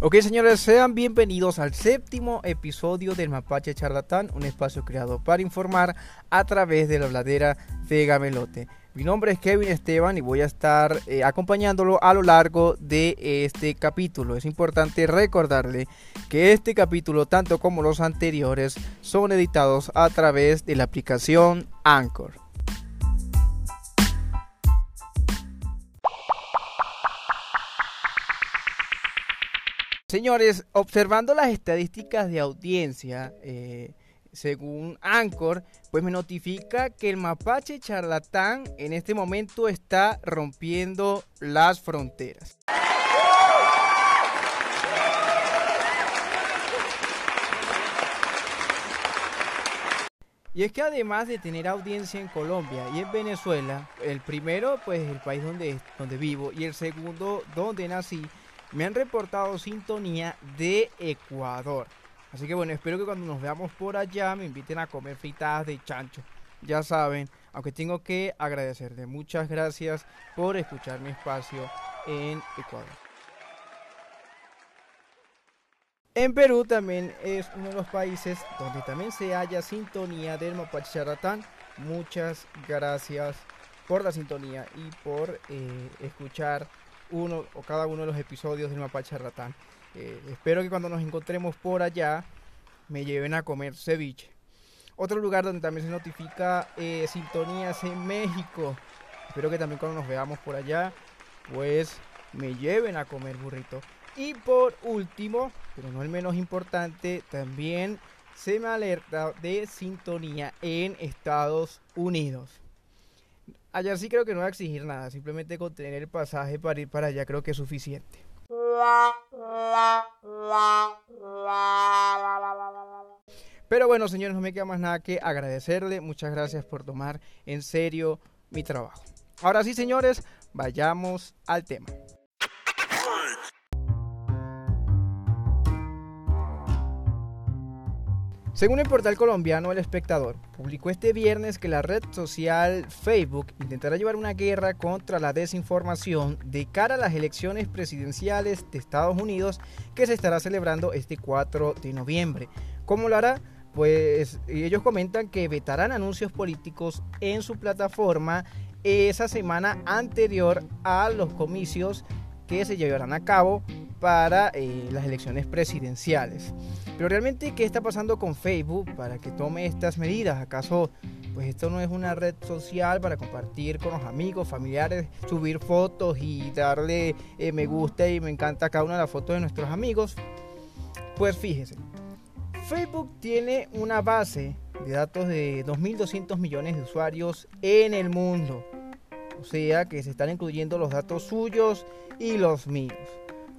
Ok, señores, sean bienvenidos al séptimo episodio del Mapache Charlatán, un espacio creado para informar a través de la bladera de Gamelote. Mi nombre es Kevin Esteban y voy a estar eh, acompañándolo a lo largo de este capítulo. Es importante recordarle que este capítulo, tanto como los anteriores, son editados a través de la aplicación Anchor. Señores, observando las estadísticas de audiencia, eh, según Anchor, pues me notifica que el mapache charlatán en este momento está rompiendo las fronteras. Y es que además de tener audiencia en Colombia y en Venezuela, el primero pues el país donde, donde vivo y el segundo donde nací, me han reportado sintonía de Ecuador. Así que bueno, espero que cuando nos veamos por allá me inviten a comer fritadas de chancho. Ya saben, aunque tengo que agradecerle. Muchas gracias por escuchar mi espacio en Ecuador. En Perú también es uno de los países donde también se halla sintonía del Mapache Charatán. Muchas gracias por la sintonía y por eh, escuchar uno o cada uno de los episodios del Mapache Ratán. Eh, espero que cuando nos encontremos por allá me lleven a comer ceviche. Otro lugar donde también se notifica eh, sintonías en México. Espero que también cuando nos veamos por allá, pues me lleven a comer burrito. Y por último, pero no el menos importante, también se me alerta de sintonía en Estados Unidos. Ayer sí creo que no va a exigir nada, simplemente con tener el pasaje para ir para allá creo que es suficiente. Pero bueno, señores, no me queda más nada que agradecerle. Muchas gracias por tomar en serio mi trabajo. Ahora sí, señores, vayamos al tema. Según el portal colombiano El Espectador, publicó este viernes que la red social Facebook intentará llevar una guerra contra la desinformación de cara a las elecciones presidenciales de Estados Unidos que se estará celebrando este 4 de noviembre. ¿Cómo lo hará? Pues ellos comentan que vetarán anuncios políticos en su plataforma esa semana anterior a los comicios que se llevarán a cabo para eh, las elecciones presidenciales. Pero realmente, ¿qué está pasando con Facebook para que tome estas medidas? ¿Acaso pues esto no es una red social para compartir con los amigos, familiares, subir fotos y darle eh, me gusta y me encanta cada una de las fotos de nuestros amigos? Pues fíjese, Facebook tiene una base de datos de 2.200 millones de usuarios en el mundo. O sea que se están incluyendo los datos suyos y los míos.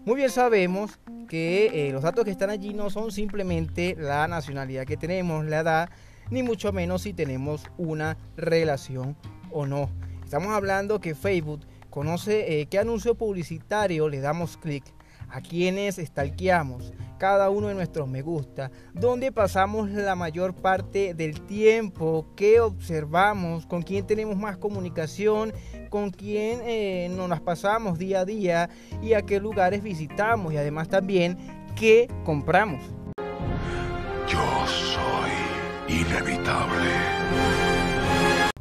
Muy bien sabemos que eh, los datos que están allí no son simplemente la nacionalidad que tenemos, la edad, ni mucho menos si tenemos una relación o no. Estamos hablando que Facebook conoce eh, qué anuncio publicitario le damos clic a quienes stalkeamos, cada uno de nuestros me gusta, donde pasamos la mayor parte del tiempo, qué observamos, con quién tenemos más comunicación, con quién eh, nos las pasamos día a día y a qué lugares visitamos y además también qué compramos. Yo soy inevitable.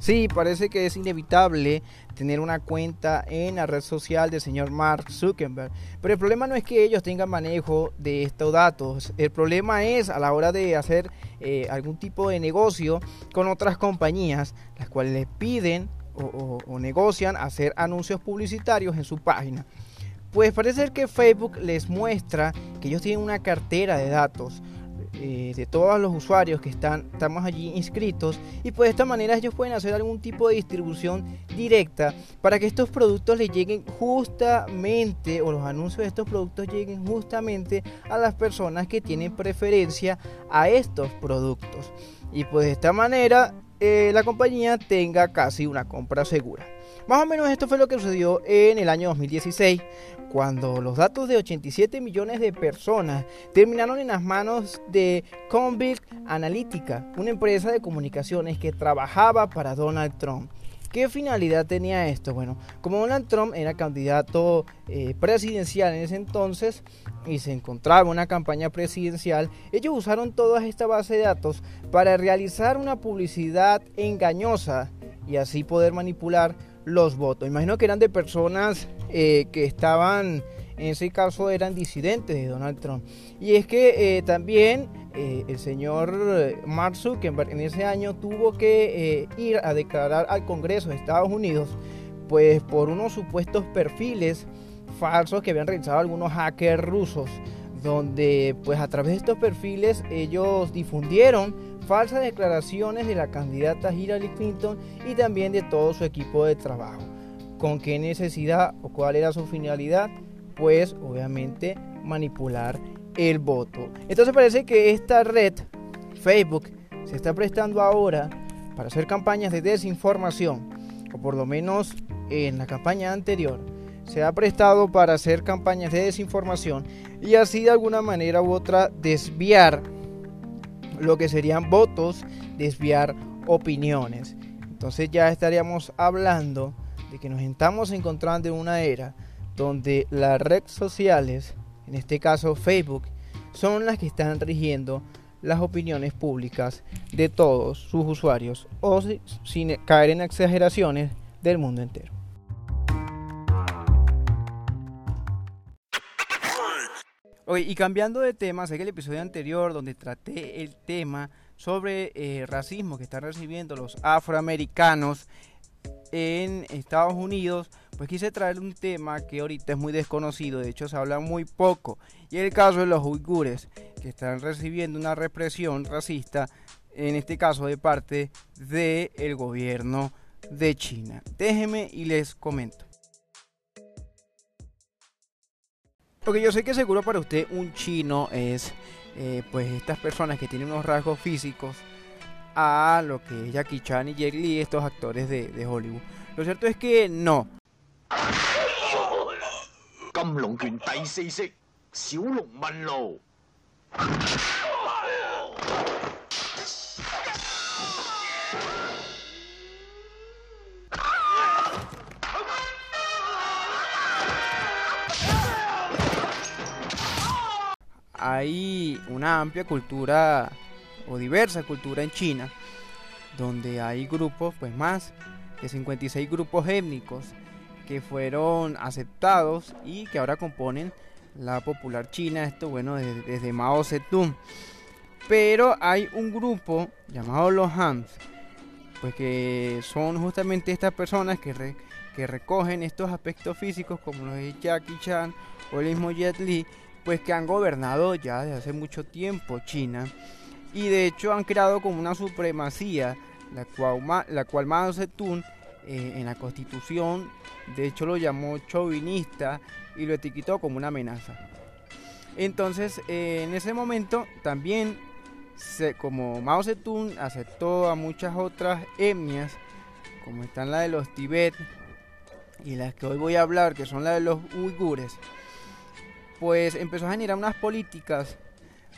Sí, parece que es inevitable tener una cuenta en la red social del señor Mark Zuckerberg. Pero el problema no es que ellos tengan manejo de estos datos. El problema es a la hora de hacer eh, algún tipo de negocio con otras compañías, las cuales les piden o, o negocian hacer anuncios publicitarios en su página. Pues parece que Facebook les muestra que ellos tienen una cartera de datos eh, de todos los usuarios que están, estamos allí inscritos y pues de esta manera ellos pueden hacer algún tipo de distribución directa para que estos productos les lleguen justamente o los anuncios de estos productos lleguen justamente a las personas que tienen preferencia a estos productos y pues de esta manera eh, la compañía tenga casi una compra segura. Más o menos esto fue lo que sucedió en el año 2016, cuando los datos de 87 millones de personas terminaron en las manos de Convict Analytica, una empresa de comunicaciones que trabajaba para Donald Trump. ¿Qué finalidad tenía esto? Bueno, como Donald Trump era candidato eh, presidencial en ese entonces y se encontraba en una campaña presidencial, ellos usaron toda esta base de datos para realizar una publicidad engañosa y así poder manipular los votos. Imagino que eran de personas eh, que estaban, en ese caso eran disidentes de Donald Trump. Y es que eh, también eh, el señor Mark Zuckerberg en ese año tuvo que ir a declarar al Congreso de Estados Unidos, pues por unos supuestos perfiles falsos que habían realizado algunos hackers rusos, donde pues a través de estos perfiles ellos difundieron falsas declaraciones de la candidata Hillary Clinton y también de todo su equipo de trabajo. ¿Con qué necesidad o cuál era su finalidad? Pues obviamente manipular el voto. Entonces parece que esta red, Facebook, se está prestando ahora para hacer campañas de desinformación, o por lo menos en la campaña anterior, se ha prestado para hacer campañas de desinformación y así de alguna manera u otra desviar lo que serían votos, desviar opiniones. Entonces ya estaríamos hablando de que nos estamos encontrando en una era donde las redes sociales en este caso Facebook, son las que están rigiendo las opiniones públicas de todos sus usuarios o sin caer en exageraciones del mundo entero. Oye, y cambiando de tema, sé que el episodio anterior donde traté el tema sobre eh, racismo que están recibiendo los afroamericanos en Estados Unidos, pues quise traer un tema que ahorita es muy desconocido, de hecho se habla muy poco, y el caso de los uigures, que están recibiendo una represión racista, en este caso de parte del gobierno de China. Déjenme y les comento. Porque yo sé que seguro para usted un chino es eh, pues estas personas que tienen unos rasgos físicos a lo que es Jackie Chan y Jet Li, estos actores de, de Hollywood. Lo cierto es que no. Hay una amplia cultura o diversa cultura en China, donde hay grupos, pues más de 56 grupos étnicos que fueron aceptados y que ahora componen la popular China, esto bueno, desde, Mao Zedong. Pero hay un grupo llamado los Hams, pues que son justamente estas personas que, que recogen estos aspectos físicos como los de Jackie Chan o el mismo Jet Li, pues que han gobernado ya desde hace mucho tiempo China y de hecho han creado como una supremacía, la cual, la cual Mao Zedong eh, en la constitución, de hecho lo llamó chauvinista y lo etiquetó como una amenaza. Entonces, eh, en ese momento también, se, como Mao Zedong aceptó a muchas otras etnias, como están la de los Tibet y las que hoy voy a hablar, que son las de los uigures, pues empezó a generar unas políticas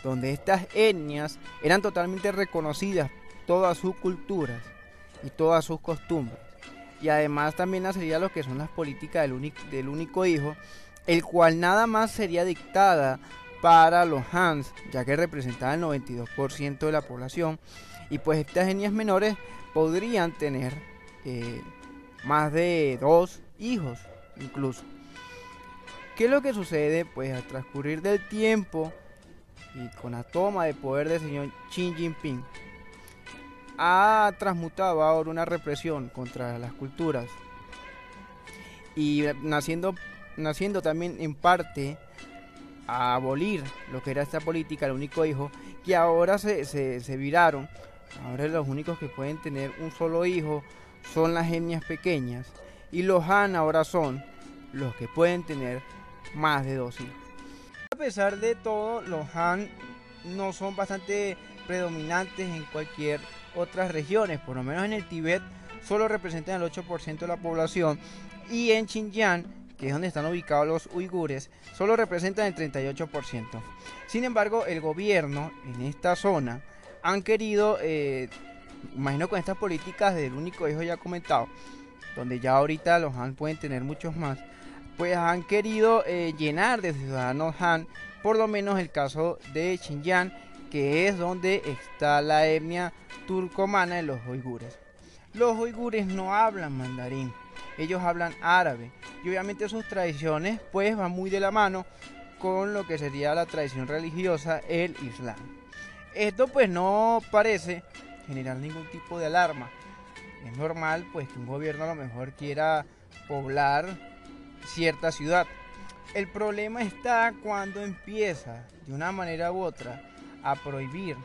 donde estas etnias eran totalmente reconocidas, todas sus culturas y todas sus costumbres. Y además también nacería lo que son las políticas del, único, del único hijo, el cual nada más sería dictada para los Hans, ya que representaban el 92% de la población. Y pues estas etnias menores podrían tener eh, más de dos hijos incluso. ¿Qué es lo que sucede? Pues al transcurrir del tiempo, y con la toma de poder del señor Xi Jinping, ha transmutado ahora una represión contra las culturas y naciendo, naciendo también en parte a abolir lo que era esta política, el único hijo, que ahora se, se, viraron. Ahora los únicos que pueden tener un solo hijo son las etnias pequeñas y los Han ahora son los que pueden tener más de dos hijos pesar de todo, los Han no son bastante predominantes en cualquier otras regiones, por lo menos en el Tíbet solo representan el 8% de la población. Y en Xinjiang, que es donde están ubicados los uigures, solo representan el 38%. Sin embargo, el gobierno en esta zona han querido, eh, imagino con estas políticas del único hijo ya comentado, donde ya ahorita los Han pueden tener muchos más, pues han querido eh, llenar de ciudadanos Han, por lo menos el caso de Xinjiang, que es donde está la etnia turcomana de los uigures. Los uigures no hablan mandarín, ellos hablan árabe y obviamente sus tradiciones pues van muy de la mano con lo que sería la tradición religiosa, el Islam. Esto pues no parece generar ningún tipo de alarma. Es normal pues que un gobierno a lo mejor quiera poblar cierta ciudad. El problema está cuando empieza de una manera u otra a prohibir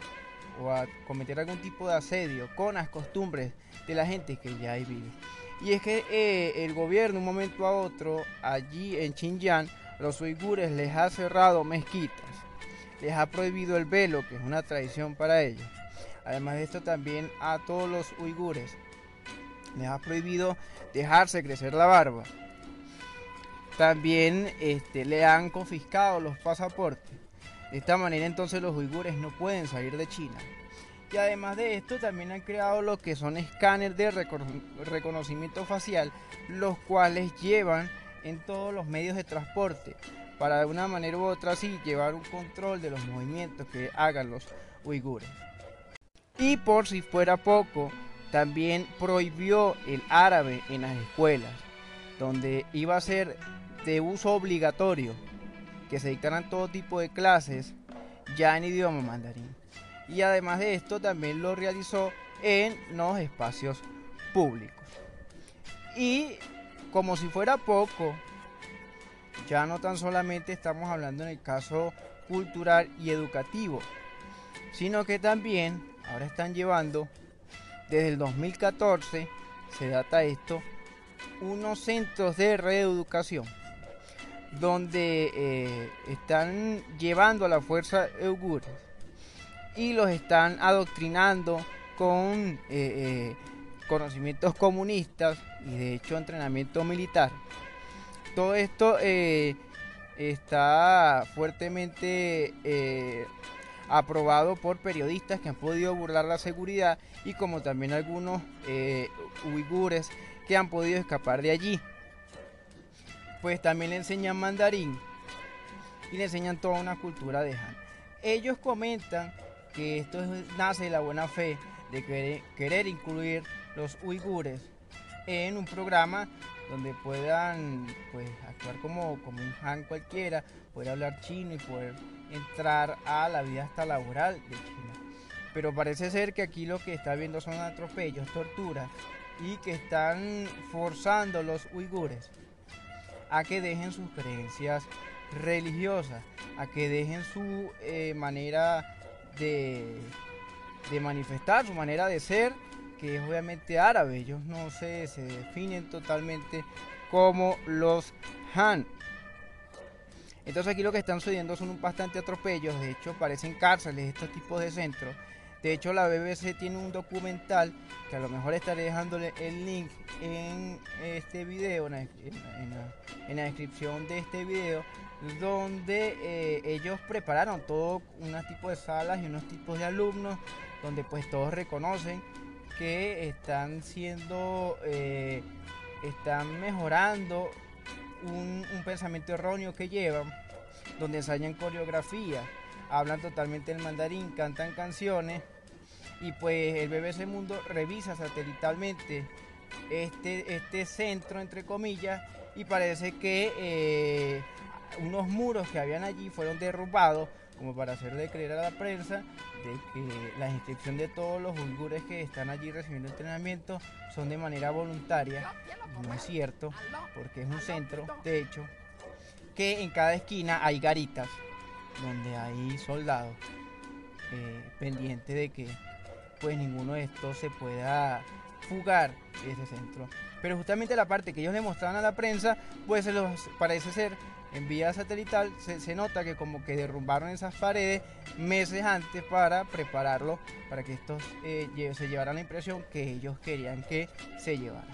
o a cometer algún tipo de asedio con las costumbres de la gente que ya ahí vive. Y es que eh, el gobierno, un momento a otro, allí en Xinjiang, los uigures les ha cerrado mezquitas, les ha prohibido el velo, que es una tradición para ellos. Además de esto, también a todos los uigures les ha prohibido dejarse crecer la barba. También este, le han confiscado los pasaportes. De esta manera entonces los uigures no pueden salir de China. Y además de esto también han creado lo que son escáneres de reconocimiento facial, los cuales llevan en todos los medios de transporte para de una manera u otra así llevar un control de los movimientos que hagan los uigures. Y por si fuera poco, también prohibió el árabe en las escuelas, donde iba a ser de uso obligatorio que se dictaran todo tipo de clases ya en idioma mandarín. Y además de esto también lo realizó en los espacios públicos. Y como si fuera poco, ya no tan solamente estamos hablando en el caso cultural y educativo, sino que también ahora están llevando desde el 2014, se data esto, unos centros de reeducación donde eh, están llevando a la fuerza eugures y los están adoctrinando con eh, eh, conocimientos comunistas y de hecho entrenamiento militar. Todo esto está fuertemente aprobado por periodistas que han podido burlar la seguridad y como también algunos uigures que han podido escapar de allí pues también le enseñan mandarín y le enseñan toda una cultura de Han. Ellos comentan que esto nace de la buena fe de querer, incluir los uigures en un programa donde puedan pues actuar como, como un Han cualquiera, poder hablar chino y poder entrar a la vida hasta laboral de China. Pero parece ser que aquí lo que está viendo son atropellos, torturas y que están forzando los uigures a que dejen sus creencias religiosas, a que dejen su eh, manera de, manifestar, su manera de ser, que es obviamente árabe. Ellos no se, se definen totalmente como los Han. Entonces aquí lo que están sucediendo son un bastante atropellos, de hecho parecen cárceles estos tipos de centros de hecho, la BBC tiene un documental que a lo mejor estaré dejándole el link en este video, en la, descripción de este video, donde eh, ellos prepararon todo unos tipos de salas y unos tipos de alumnos, donde pues todos reconocen que están siendo, eh, están mejorando un, un pensamiento erróneo que llevan, donde ensayan coreografía, hablan totalmente el mandarín, cantan canciones y pues el BBC Mundo revisa satelitalmente este, este centro, entre comillas, y parece que eh, unos muros que habían allí fueron derrubados como para hacerle creer a la prensa de que la inscripción de todos los uigures que están allí recibiendo entrenamiento son de manera voluntaria. No es cierto, porque es un centro, de hecho, que en cada esquina hay garitas donde hay soldados eh, pendientes de que pues ninguno de estos se pueda fugar de ese centro. Pero justamente la parte que ellos le mostraban a la prensa, pues se los parece ser en vía satelital, se, nota que como que derrumbaron esas paredes meses antes para prepararlo, para que estos eh, se llevaran la impresión que ellos querían que se llevaran.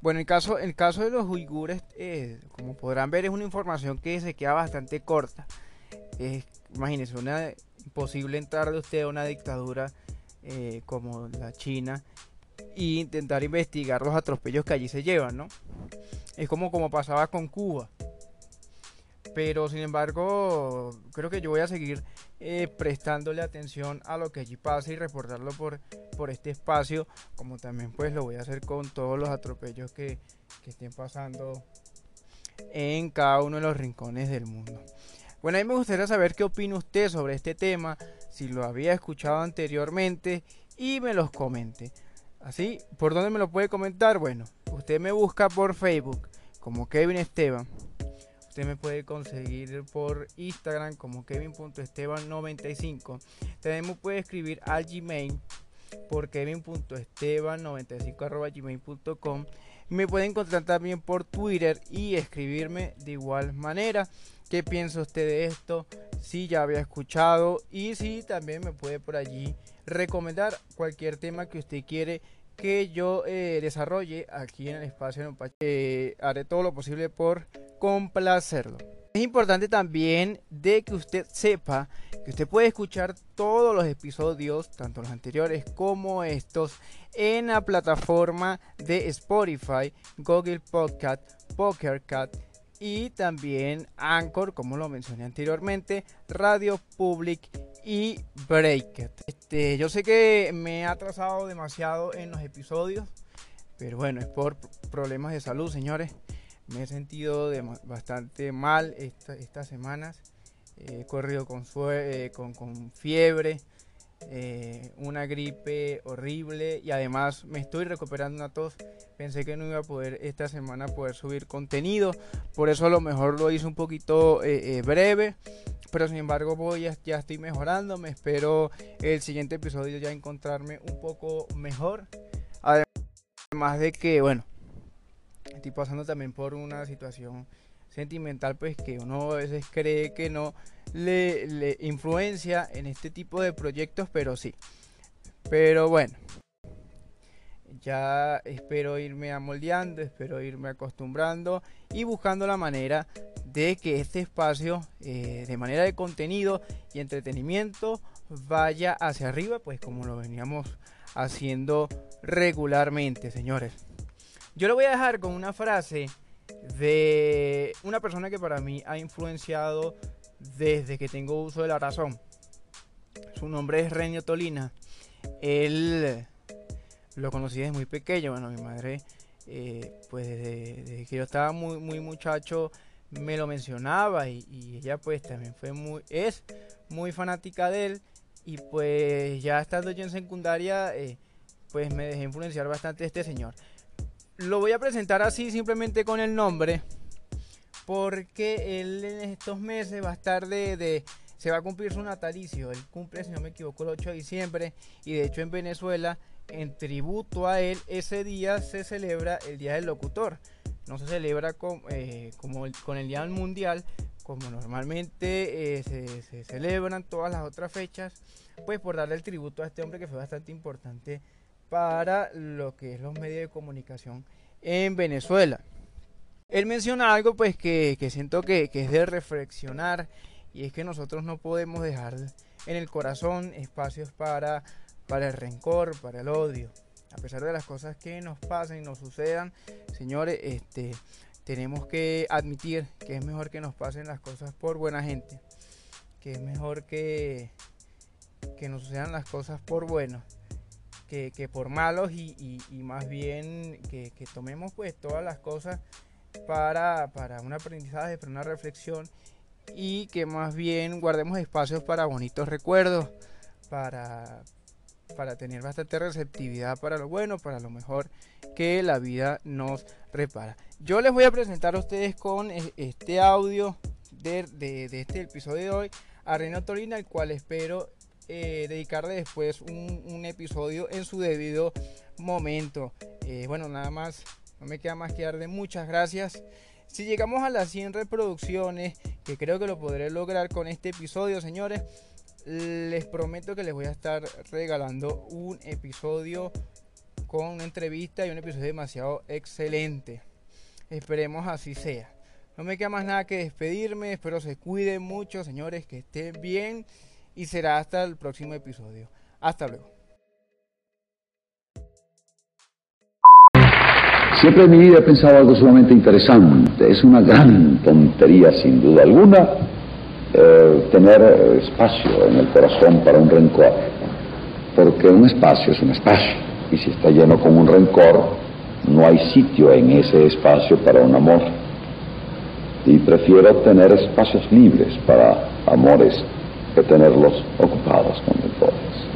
Bueno, el caso, el caso de los uigures, eh, como podrán ver, es una información que se queda bastante corta. imagínense, una imposible entrar de usted a una dictadura eh, como la China e intentar investigar los atropellos que allí se llevan, ¿no? Es como, como pasaba con Cuba. Pero sin embargo, creo que yo voy a seguir eh, prestándole atención a lo que allí pasa y reportarlo por, por este espacio, como también pues lo voy a hacer con todos los atropellos que, que estén pasando en cada uno de los rincones del mundo. Bueno, a mí me gustaría saber qué opina usted sobre este tema, si lo había escuchado anteriormente y me los comente. Así, ¿por dónde me lo puede comentar? Bueno, usted me busca por Facebook como Kevin Esteban. Usted me puede conseguir por Instagram como kevin.esteban95. También me puede escribir al Gmail por kevin.esteban95.gmail.com. Me puede encontrar también por Twitter y escribirme de igual manera. ¿Qué piensa usted de esto? Si ya había escuchado y si también me puede por allí recomendar cualquier tema que usted quiere que yo eh, desarrolle aquí en el espacio. Eh, haré todo lo posible por complacerlo. Es importante también de que usted sepa que usted puede escuchar todos los episodios, tanto los anteriores como estos, en la plataforma de Spotify, Google Podcast, Poker Cat y también Anchor, como lo mencioné anteriormente, Radio Public y Breaker. Este, yo sé que me he atrasado demasiado en los episodios, pero bueno, es por problemas de salud, señores. Me he sentido bastante mal estas semanas. He corrido con, eh, con, con fiebre, eh, una gripe horrible y además me estoy recuperando una tos. Pensé que no iba a poder esta semana poder subir contenido, por eso a lo mejor lo hice un poquito eh, breve, pero sin embargo voy ya, ya estoy mejorando. Me espero el siguiente episodio ya encontrarme un poco mejor. Además de que, bueno, estoy pasando también por una situación sentimental pues que uno a veces cree que no le, influencia en este tipo de proyectos pero sí. Pero bueno ya espero irme amoldeando espero irme acostumbrando y buscando la manera de que este espacio eh, de manera de contenido y entretenimiento vaya hacia arriba pues como lo veníamos haciendo regularmente señores. Yo lo voy a dejar con una frase de una persona que para mí ha influenciado desde que tengo uso de la razón. Su nombre es Reño Tolina. Él lo conocí desde muy pequeño. Bueno, mi madre, eh, pues desde, que yo estaba muy, muy muchacho, me lo mencionaba y, ella pues también fue muy, es muy fanática de él. Y pues ya estando yo en secundaria, eh, pues me dejé influenciar bastante este señor lo voy a presentar así simplemente con el nombre. Porque él en estos meses va a estar de, se va a cumplir su natalicio. Él cumple, si no me equivoco, el 8 de diciembre. Y de hecho en Venezuela, en tributo a él, ese día se celebra el Día del Locutor. No se celebra con, eh, como con el Día Mundial, como normalmente eh, se, se, celebran todas las otras fechas. Pues por darle el tributo a este hombre que fue bastante importante para lo que es los medios de comunicación en Venezuela. Él menciona algo pues que, siento que, es de reflexionar y es que nosotros no podemos dejar en el corazón espacios para, para el rencor, para el odio. A pesar de las cosas que nos pasen y nos sucedan, señores, este, tenemos que admitir que es mejor que nos pasen las cosas por buena gente, que es mejor que, que nos sucedan las cosas por bueno que, por malos y, más bien que, tomemos pues todas las cosas para, un aprendizaje, para una reflexión y que más bien guardemos espacios para bonitos recuerdos, para, para tener bastante receptividad para lo bueno, para lo mejor que la vida nos repara. Yo les voy a presentar a ustedes con e, este audio de, de este episodio de hoy a Reino Torina, el cual espero eh, dedicarle después un, episodio en su debido momento. Eh, bueno, nada más, no me queda más que dar de muchas gracias. Si llegamos a las 100 reproducciones, que creo que lo podré lograr con este episodio, señores, les prometo que les voy a estar regalando un episodio con entrevista y un episodio demasiado excelente. Esperemos así sea. No me queda más nada que despedirme. Espero se cuiden mucho, señores, que estén bien y será hasta el próximo episodio. Hasta luego. Siempre en mi vida he pensado algo sumamente interesante. Es una gran tontería, sin duda alguna, eh, tener espacio en el corazón para un rencor. Porque un espacio es un espacio. Y si está lleno con un rencor, no hay sitio en ese espacio para un amor. Y prefiero tener espacios libres para amores que tenerlos ocupados con rencores.